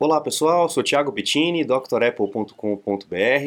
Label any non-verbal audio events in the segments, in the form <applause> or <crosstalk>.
Olá pessoal, sou Thiago Pittini, drapple.com.br.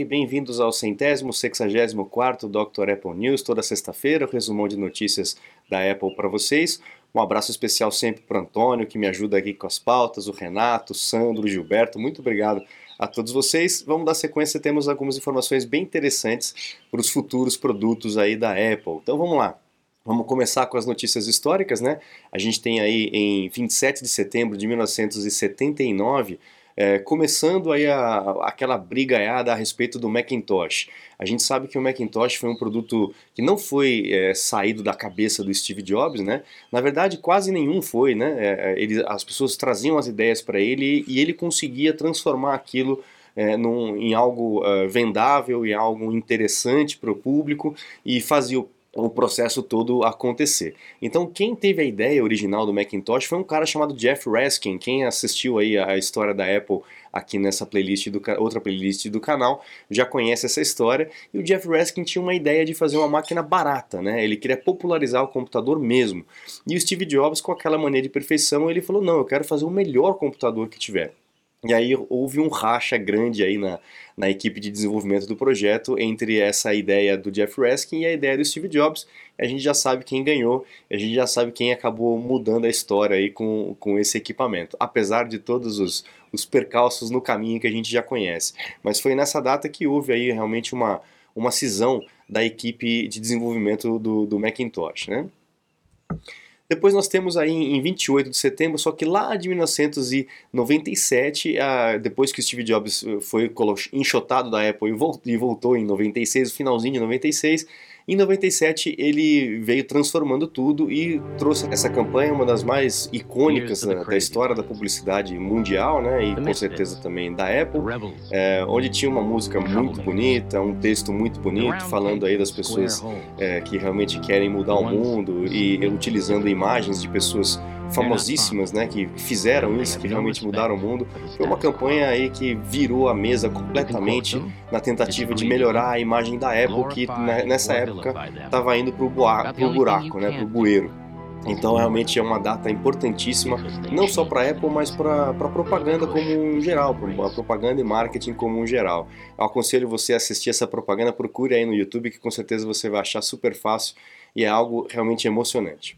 Bem-vindos ao centésimo, sexagésimo quarto Dr. Apple News, toda sexta-feira, o resumão de notícias da Apple para vocês. Um abraço especial sempre para Antônio, que me ajuda aqui com as pautas, o Renato, o Sandro, o Gilberto. Muito obrigado a todos vocês. Vamos dar sequência, temos algumas informações bem interessantes para os futuros produtos aí da Apple. Então vamos lá. Vamos começar com as notícias históricas, né? A gente tem aí em 27 de setembro de 1979, é, começando aí a, aquela brigaiada a respeito do Macintosh. A gente sabe que o Macintosh foi um produto que não foi é, saído da cabeça do Steve Jobs, né? Na verdade, quase nenhum foi, né? É, é ele, as pessoas traziam as ideias para ele e ele conseguia transformar aquilo é, num, em algo uh, vendável, em algo interessante para o público e fazia o o processo todo acontecer. Então, quem teve a ideia original do Macintosh foi um cara chamado Jeff Raskin. Quem assistiu aí a história da Apple aqui nessa playlist do outra playlist do canal já conhece essa história. E o Jeff Raskin tinha uma ideia de fazer uma máquina barata, né? Ele queria popularizar o computador mesmo. E o Steve Jobs, com aquela mania de perfeição, ele falou: "Não, eu quero fazer o melhor computador que tiver". E aí houve um racha grande aí na, na equipe de desenvolvimento do projeto entre essa ideia do Jeff Raskin e a ideia do Steve Jobs. A gente já sabe quem ganhou, a gente já sabe quem acabou mudando a história aí com, com esse equipamento, apesar de todos os, os percalços no caminho que a gente já conhece. Mas foi nessa data que houve aí realmente uma, uma cisão da equipe de desenvolvimento do, do Macintosh, né? Depois nós temos aí em 28 de setembro, só que lá de 1997, depois que o Steve Jobs eh, foi enxotado da Apple e voltou em 96, finalzinho de 96, em 97 ele veio transformando tudo e trouxe essa campanha, uma das mais icônicas né, da história da publicidade mundial, né, e com certeza também da Apple, é, onde tinha uma música muito bonita, um texto muito bonito, falando aí das pessoas é, que realmente querem mudar o mundo e utilizando imagens de pessoas famosíssimas, né, que fizeram isso, que realmente mudaram o mundo. Foi uma campanha aí que virou a mesa completamente na tentativa de melhorar a imagem da Apple, que né, nessa época estava indo para o buraco, né, para o bueiro. Então realmente é uma data importantíssima, não só para a Apple, mas para a propaganda como um geral, para a propaganda e marketing como um geral. Eu aconselho você a assistir essa propaganda, procure aí no YouTube que com certeza você vai achar super fácil e é algo realmente emocionante.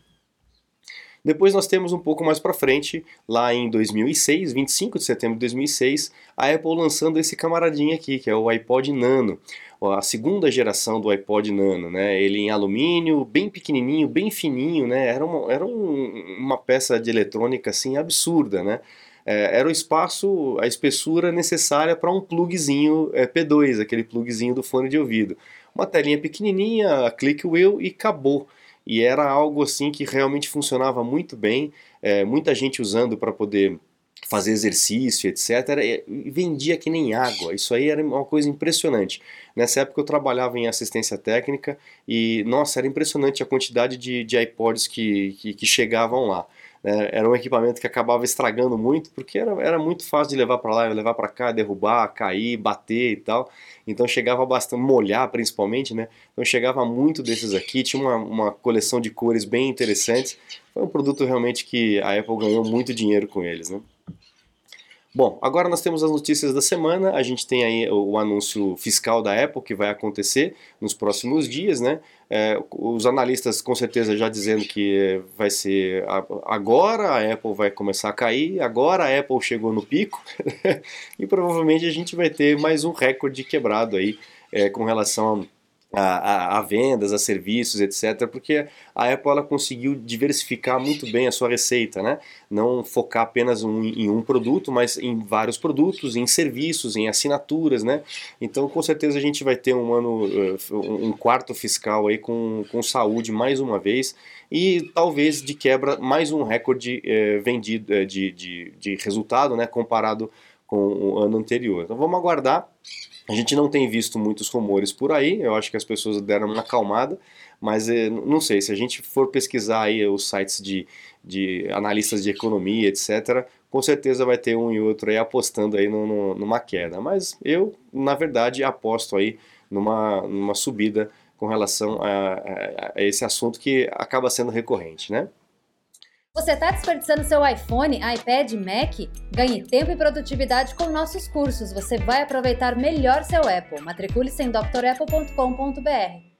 Depois nós temos um pouco mais para frente, lá em 2006, 25 de setembro de 2006, a Apple lançando esse camaradinho aqui, que é o iPod Nano, a segunda geração do iPod Nano, né? Ele em alumínio, bem pequenininho, bem fininho, né? Era uma, era um, uma peça de eletrônica assim absurda, né? É, era o espaço, a espessura necessária para um plugzinho é, P2, aquele plugzinho do fone de ouvido. Uma telinha pequenininha, click wheel e acabou e era algo assim que realmente funcionava muito bem, é, muita gente usando para poder fazer exercício, etc. E vendia que nem água. Isso aí era uma coisa impressionante. Nessa época eu trabalhava em assistência técnica e, nossa, era impressionante a quantidade de, de iPods que, que, que chegavam lá. É, era um equipamento que acabava estragando muito, porque era, era muito fácil de levar para lá, levar para cá, derrubar, cair, bater e tal. Então chegava bastante, molhar principalmente, né? Então chegava muito desses aqui, tinha uma, uma coleção de cores bem interessantes. Foi um produto realmente que a Apple ganhou muito dinheiro com eles, né? Bom, agora nós temos as notícias da semana. A gente tem aí o anúncio fiscal da Apple que vai acontecer nos próximos dias, né? É, os analistas com certeza já dizendo que vai ser agora a Apple vai começar a cair, agora a Apple chegou no pico <laughs> e provavelmente a gente vai ter mais um recorde quebrado aí é, com relação a, a, a, vendas, a serviços, etc. Porque a Apple ela conseguiu diversificar muito bem a sua receita, né? Não focar apenas um, em um produto, mas em vários produtos, em serviços, em assinaturas, né? Então, com certeza a gente vai ter um ano, eh, um quarto fiscal aí com, com saúde mais uma vez e talvez de quebra mais um recorde eh, vendido eh, de, de, de resultado, né? Comparado com o ano anterior. Então, vamos aguardar. A gente não tem visto muitos rumores por aí, eu acho que as pessoas deram uma acalmada, mas eh, não sei, se a gente for pesquisar aí os sites de, de analistas de economia, etc., com certeza vai ter um e outro aí apostando aí no, no, numa queda. Mas eu, na verdade, aposto aí numa, numa subida com relação a, a, a esse assunto que acaba sendo recorrente, né? Você está desperdiçando seu iPhone, iPad, Mac? Ganhe tempo e produtividade com nossos cursos. Você vai aproveitar melhor seu Apple. Matricule-se em drapple.com.br.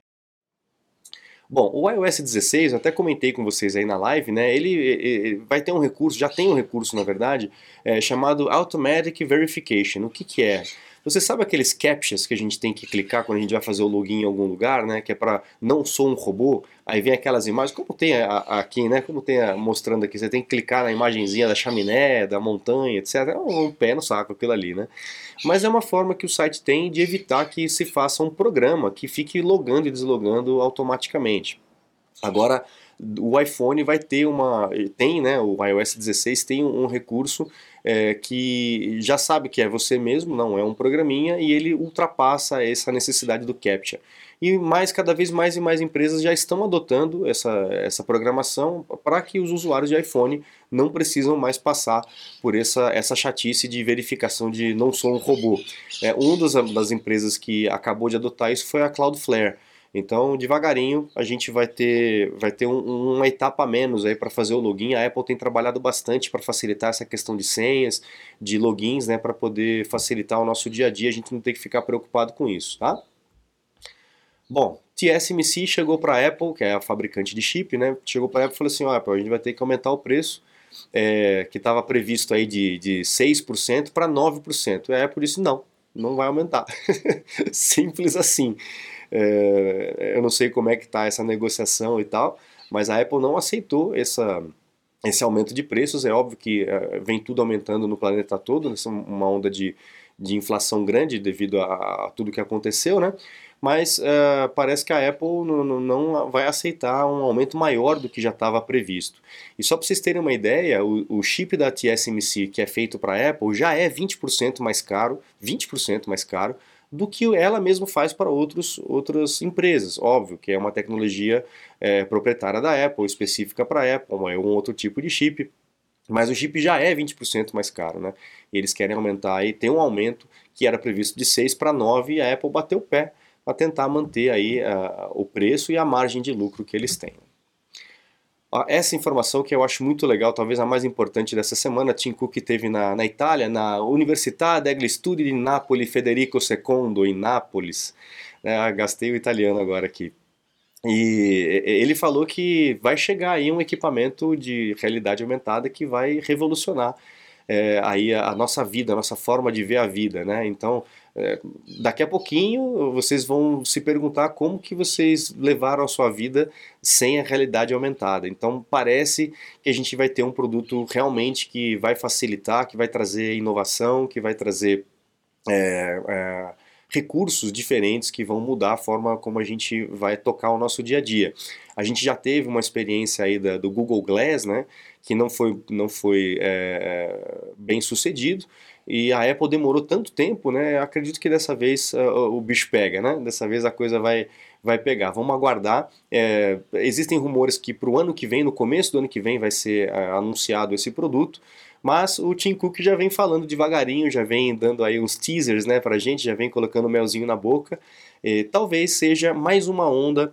Bom, o iOS 16, eu até comentei com vocês aí na live, né? Ele, ele vai ter um recurso, já tem um recurso na verdade, é, chamado Automatic Verification. O que, que é? Você sabe aqueles captchas que a gente tem que clicar quando a gente vai fazer o login em algum lugar, né? Que é para não sou um robô. Aí vem aquelas imagens, como tem aqui, né? Como tem a, mostrando aqui, você tem que clicar na imagenzinha da chaminé, da montanha, etc. É um pé no saco aquilo ali, né? Mas é uma forma que o site tem de evitar que se faça um programa que fique logando e deslogando automaticamente. Agora, o iPhone vai ter uma. Tem, né? O iOS 16 tem um recurso é, que já sabe que é você mesmo, não é um programinha, e ele ultrapassa essa necessidade do CAPTCHA. E mais, cada vez mais e mais empresas já estão adotando essa, essa programação para que os usuários de iPhone não precisam mais passar por essa, essa chatice de verificação de não sou um robô. É, uma das empresas que acabou de adotar isso foi a Cloudflare. Então, devagarinho, a gente vai ter, vai ter um, uma etapa a menos aí para fazer o login. A Apple tem trabalhado bastante para facilitar essa questão de senhas, de logins, né, para poder facilitar o nosso dia a dia. A gente não tem que ficar preocupado com isso, tá? Bom, TSMC chegou para a Apple, que é a fabricante de chip, né? Chegou para a Apple e falou assim: ó, Apple, a gente vai ter que aumentar o preço, é, que estava previsto aí de, de 6% para 9%. E a Apple disse: não, não vai aumentar. <laughs> Simples assim. É, eu não sei como é que está essa negociação e tal, mas a Apple não aceitou essa, esse aumento de preços. É óbvio que é, vem tudo aumentando no planeta todo, né? uma onda de, de inflação grande devido a, a tudo que aconteceu, né? Mas uh, parece que a Apple não, vai aceitar um aumento maior do que já estava previsto. E só para vocês terem uma ideia, o, o chip da TSMC que é feito para a Apple já é 20% mais caro, 20% mais caro do que ela mesma faz para outros, outras empresas. Óbvio que é uma tecnologia é, proprietária da Apple, específica para a Apple, é um outro tipo de chip. Mas o chip já é 20% mais caro, né? E eles querem aumentar aí, tem um aumento que era previsto de 6 para 9 e a Apple bateu o pé para tentar manter aí uh, o preço e a margem de lucro que eles têm. Essa informação que eu acho muito legal, talvez a mais importante dessa semana, Tim Cook teve na, na Itália, na Università degli Studi di Napoli Federico II, em Nápoles. É, gastei o italiano agora aqui. E ele falou que vai chegar aí um equipamento de realidade aumentada que vai revolucionar é, aí a, a, nossa vida, a nossa forma de ver a vida, né? Então, é, daqui a pouquinho vocês vão se perguntar como que vocês levaram a sua vida sem a realidade aumentada. Então, parece que a gente vai ter um produto realmente que vai facilitar, que vai trazer inovação, que vai trazer é, é recursos diferentes que vão mudar a forma como a gente vai tocar o nosso dia a dia. A gente já teve uma experiência aí da, do Google Glass, né, que não foi, não foi é, é bem sucedido, e a Apple demorou tanto tempo, né, acredito que dessa vez uh, o bicho pega, né, dessa vez a coisa vai, vai pegar. Vamos aguardar. É, existem rumores que para o ano que vem, no começo do ano que vem, vai ser uh, anunciado esse produto. Mas o Tim Cook já vem falando devagarinho, já vem dando aí uns teasers né, para gente, já vem colocando melzinho na boca. E, talvez seja mais uma onda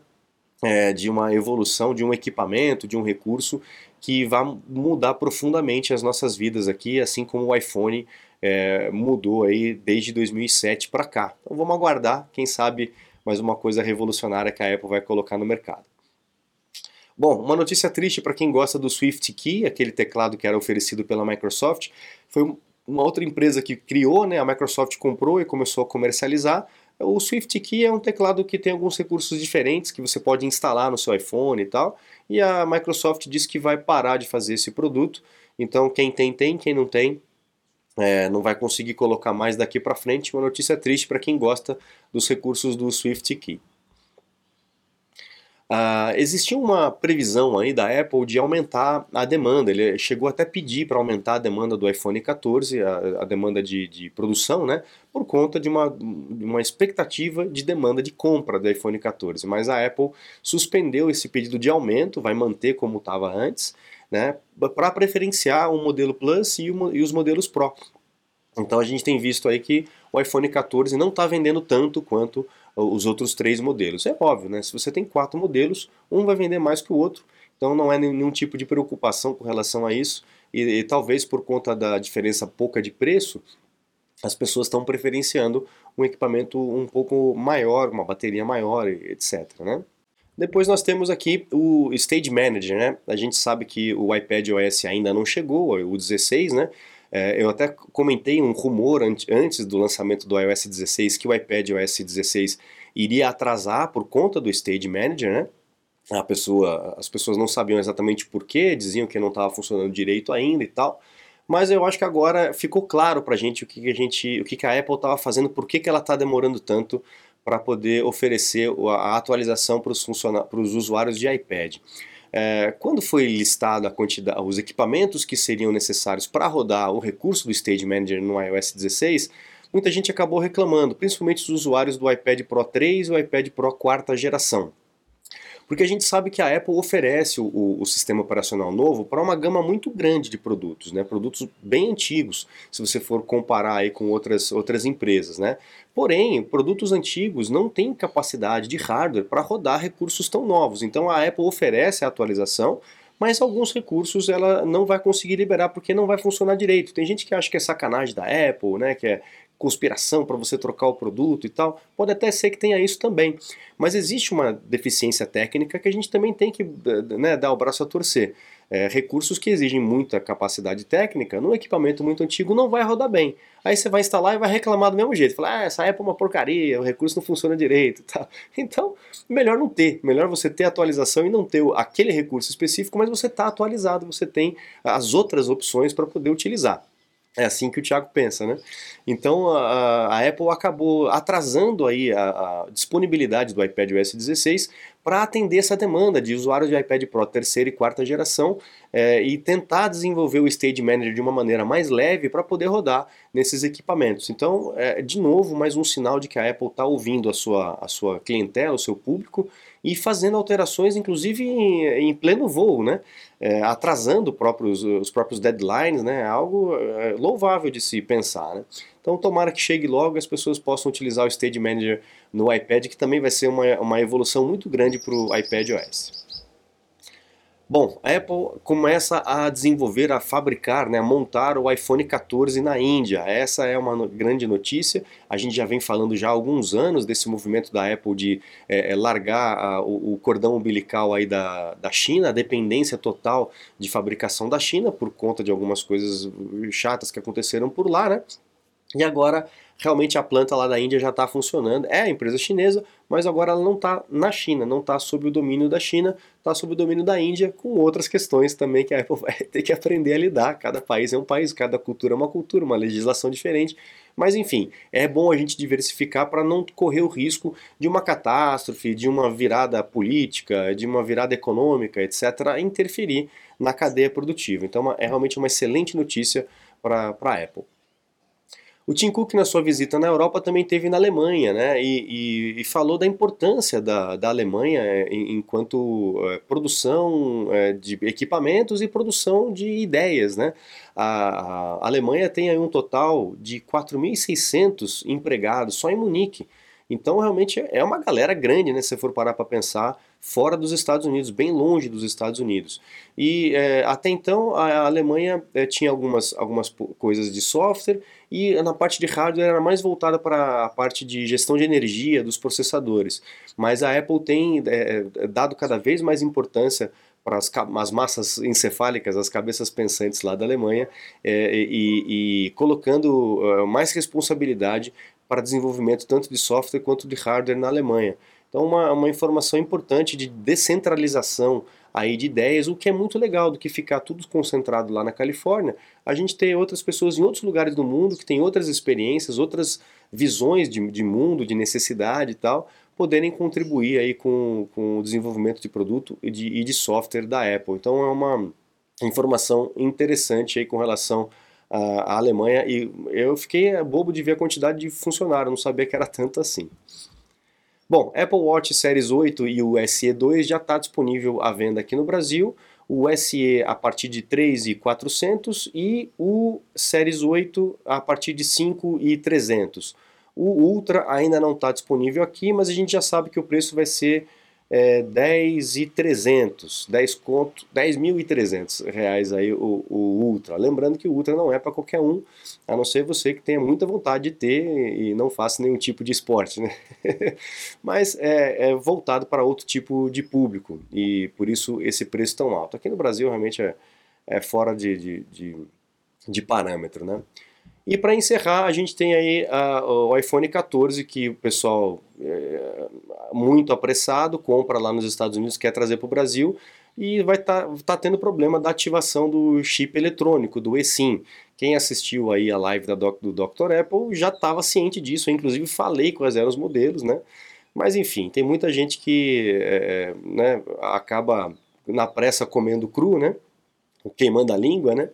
é, de uma evolução, de um equipamento, de um recurso que vai mudar profundamente as nossas vidas aqui, assim como o iPhone é, mudou aí desde 2007 para cá. Então vamos aguardar, quem sabe mais uma coisa revolucionária que a Apple vai colocar no mercado. Bom, uma notícia triste para quem gosta do Swift Key, aquele teclado que era oferecido pela Microsoft, foi uma outra empresa que criou, né? A Microsoft comprou e começou a comercializar. O Swift Key é um teclado que tem alguns recursos diferentes que você pode instalar no seu iPhone e tal. E a Microsoft disse que vai parar de fazer esse produto. Então quem tem tem, quem não tem é, não vai conseguir colocar mais daqui para frente. Uma notícia triste para quem gosta dos recursos do Swift Key. Uh, existia uma previsão aí da Apple de aumentar a demanda. Ele chegou até a pedir para aumentar a demanda do iPhone 14, a, a demanda de, de, produção, né? Por conta de uma, uma expectativa de demanda de compra do iPhone 14. Mas a Apple suspendeu esse pedido de aumento, vai manter como estava antes, né? Para preferenciar o modelo Plus e, e os modelos Pro. Então a gente tem visto aí que o iPhone 14 não está vendendo tanto quanto os outros três modelos. É óbvio, né? Se você tem quatro modelos, um vai vender mais que o outro. então não é nenhum tipo de preocupação com relação a isso, e, e talvez por conta da diferença pouca de preço, as pessoas estão preferenciando um equipamento um pouco maior, uma bateria maior, etc. Né? Depois nós temos aqui o Stage Manager, né? A gente sabe que o iPad OS ainda não chegou, o 16, né? É, eu até comentei um rumor antes do lançamento do iOS 16 que o iPad OS 16 iria atrasar por conta do Stage Manager, né? A pessoa, as pessoas não sabiam exatamente porquê, diziam que não estava funcionando direito ainda e tal. Mas eu acho que agora ficou claro para a gente o que, a gente, o que, que a Apple estava fazendo, por que, que ela está demorando tanto para poder oferecer a atualização para os usuários de iPad. É, quando foi listado a quantidade, os equipamentos que seriam necessários para rodar o recurso do Stage Manager no iOS 16, muita gente acabou reclamando, principalmente os usuários do iPad Pro 3 e o iPad Pro quarta geração. Porque a gente sabe que a Apple oferece o, o sistema operacional novo para uma gama muito grande de produtos, né? produtos bem antigos, se você for comparar aí com outras, outras empresas. Né? Porém, produtos antigos não têm capacidade de hardware para rodar recursos tão novos. Então a Apple oferece a atualização, mas alguns recursos ela não vai conseguir liberar porque não vai funcionar direito. Tem gente que acha que é sacanagem da Apple, né, que é conspiração para você trocar o produto e tal. Pode até ser que tenha isso também. Mas existe uma deficiência técnica que a gente também tem que né, dar o braço a torcer. É, recursos que exigem muita capacidade técnica, num equipamento muito antigo não vai rodar bem. Aí você vai instalar e vai reclamar do mesmo jeito. Falar, ah, essa Apple é uma porcaria, o recurso não funciona direito. Tá? <laughs> Então, melhor não ter. Melhor você ter atualização e não ter aquele recurso específico, mas você está atualizado, você tem as outras opções para poder utilizar. É assim que o Thiago pensa, né? Então a, a Apple acabou atrasando aí a, a disponibilidade do iPad OS 16 para atender essa demanda de usuários de iPad Pro terceira e quarta geração é, e tentar desenvolver o Stage Manager de uma maneira mais leve para poder rodar nesses equipamentos. Então, é, de novo, mais um sinal de que a Apple está ouvindo a sua, a sua clientela, o seu público e fazendo alterações, inclusive em, em pleno voo, né? É, atrasando próprios, os próprios deadlines, né? É algo é, louvável de se pensar, né? Então tomara que chegue logo e as pessoas possam utilizar o Stage Manager no iPad, que também vai ser uma, uma evolução muito grande para o iPad OS. Bom, a Apple começa a desenvolver, a fabricar, né, a montar o iPhone 14 na Índia. Essa é uma grande notícia. A gente já vem falando já há alguns anos desse movimento da Apple de é, largar a, o, o, cordão umbilical aí da, da China, a dependência total de fabricação da China por conta de algumas coisas chatas que aconteceram por lá, né? E agora realmente a planta lá da Índia já está funcionando. É a empresa chinesa, mas agora ela não está na China, não está sob o domínio da China, está sob o domínio da Índia, com outras questões também que a Apple <laughs> vai ter que aprender a lidar. Cada país é um país, cada cultura é uma cultura, uma legislação diferente. Mas enfim, é bom a gente diversificar para não correr o risco de uma catástrofe, de uma virada política, de uma virada econômica, etc., interferir na cadeia produtiva. Então é realmente uma excelente notícia para a Apple. O Tim Cook, na sua visita na Europa, também teve na Alemanha, né? E, e, e falou da importância da, da Alemanha é, enquanto é, produção é, de equipamentos e produção de ideias, né? A, a Alemanha tem aí um total de 4.600 empregados só em Munique. Então, realmente é uma galera grande, né? Se você for parar para pensar, fora dos Estados Unidos, bem longe dos Estados Unidos. E é, até então a Alemanha é, tinha algumas, algumas coisas de software e na parte de hardware era mais voltada para a parte de gestão de energia dos processadores. Mas a Apple tem é, dado cada vez mais importância para as, as, massas encefálicas, as cabeças pensantes lá da Alemanha, é, e, e, colocando uh, mais responsabilidade para desenvolvimento tanto de software quanto de hardware na Alemanha. Então, uma, uma informação importante de descentralização aí de ideias, o que é muito legal do que ficar tudo concentrado lá na Califórnia, a gente ter outras pessoas em outros lugares do mundo que têm outras experiências, outras visões de, de mundo, de necessidade e tal, poderem contribuir aí com, com o desenvolvimento de produto e de, e de software da Apple. Então é uma informação interessante aí com relação a, Alemanha e eu fiquei bobo de ver a quantidade de funcionários, não sabia que era tanto assim. Bom, Apple Watch Series 8 e o SE 2 já está disponível à venda aqui no Brasil. O SE a partir de 3,400 e o Series 8 a partir de 5,300. O Ultra ainda não está disponível aqui, mas a gente já sabe que o preço vai ser é, 10.300, 10 conto, 10.300 reais aí o, o Ultra. Lembrando que o Ultra não é para qualquer um, a não ser você que tenha muita vontade de ter e não faça nenhum tipo de esporte, né? <laughs> Mas é, é, voltado para outro tipo de público e por isso esse preço tão alto. Aqui no Brasil realmente é, é fora de, de, de, de parâmetro, né? E para encerrar, a gente tem aí a, o iPhone 14 que o pessoal é, muito apressado compra lá nos Estados Unidos, quer trazer para o Brasil e vai estar tá, tá tendo problema da ativação do chip eletrônico, do eSIM. Quem assistiu aí a live da doc, do Dr. Apple já estava ciente disso, eu inclusive falei quais eram os modelos, né? Mas enfim, tem muita gente que é, né, acaba na pressa comendo cru, né? Queimando a língua, né?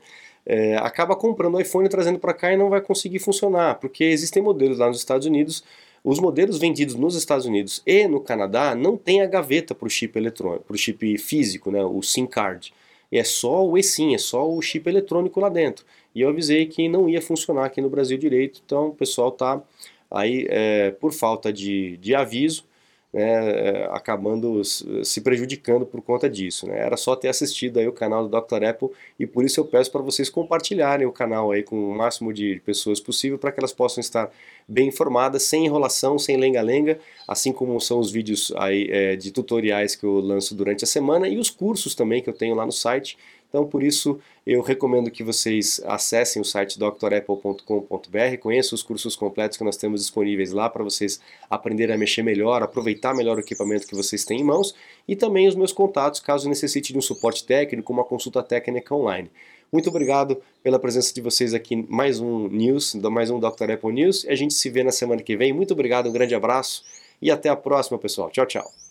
é, acaba comprando o iPhone trazendo para cá e não vai conseguir funcionar, porque existem modelos lá nos Estados Unidos. Os modelos vendidos nos Estados Unidos e no Canadá não tem a gaveta para o chip eletrônico, para o chip físico, né, o SIM card. É só o eSIM, é só o chip eletrônico lá dentro. E eu avisei que não ia funcionar aqui no Brasil direito, então o pessoal está aí é, por falta de, de aviso né, é, acabando se prejudicando por conta disso. Né? Era só ter assistido aí o canal do Dr. Apple e por isso eu peço para vocês compartilharem o canal aí com o máximo de pessoas possível para que elas possam estar bem informadas, sem enrolação, sem lenga-lenga, assim como são os vídeos aí, é, de tutoriais que eu lanço durante a semana e os cursos também que eu tenho lá no site. Então, por isso, eu recomendo que vocês acessem o site drapple.com.br, conheçam os cursos completos que nós temos disponíveis lá para vocês aprenderem a mexer melhor, aproveitar melhor o equipamento que vocês têm em mãos e também os meus contatos caso necessite de um suporte técnico, uma consulta técnica online. Muito obrigado pela presença de vocês aqui mais um News, mais um Dr. Apple News. A gente se vê na semana que vem. Muito obrigado, um grande abraço e até a próxima, pessoal. Tchau, tchau.